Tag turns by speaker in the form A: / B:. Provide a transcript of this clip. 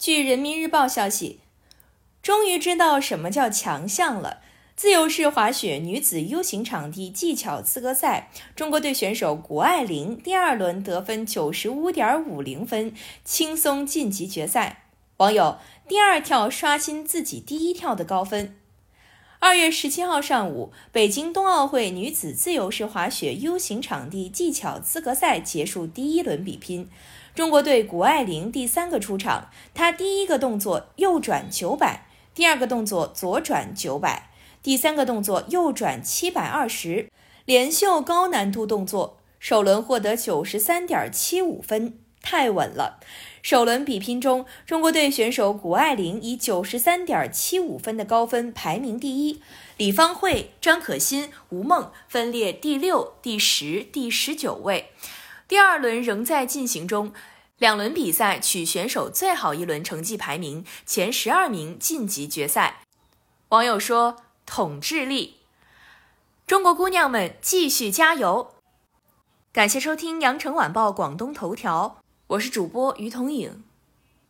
A: 据人民日报消息，终于知道什么叫强项了。自由式滑雪女子 U 型场地技巧资格赛，中国队选手谷爱凌第二轮得分九十五点五零分，轻松晋级决赛。网友第二跳刷新自己第一跳的高分。二月十七号上午，北京冬奥会女子自由式滑雪 U 型场地技巧资格赛结束第一轮比拼。中国队谷爱凌第三个出场，她第一个动作右转九百，第二个动作左转九百。第三个动作右转七百二十，连秀高难度动作，首轮获得九十三点七五分，太稳了。首轮比拼中，中国队选手谷爱凌以九十三点七五分的高分排名第一，李芳慧、张可欣、吴梦分列第六、第十、第十九位。第二轮仍在进行中，两轮比赛取选手最好一轮成绩排名前十二名晋级决赛。网友说。统治力，中国姑娘们继续加油！感谢收听羊城晚报广东头条，我是主播于彤颖。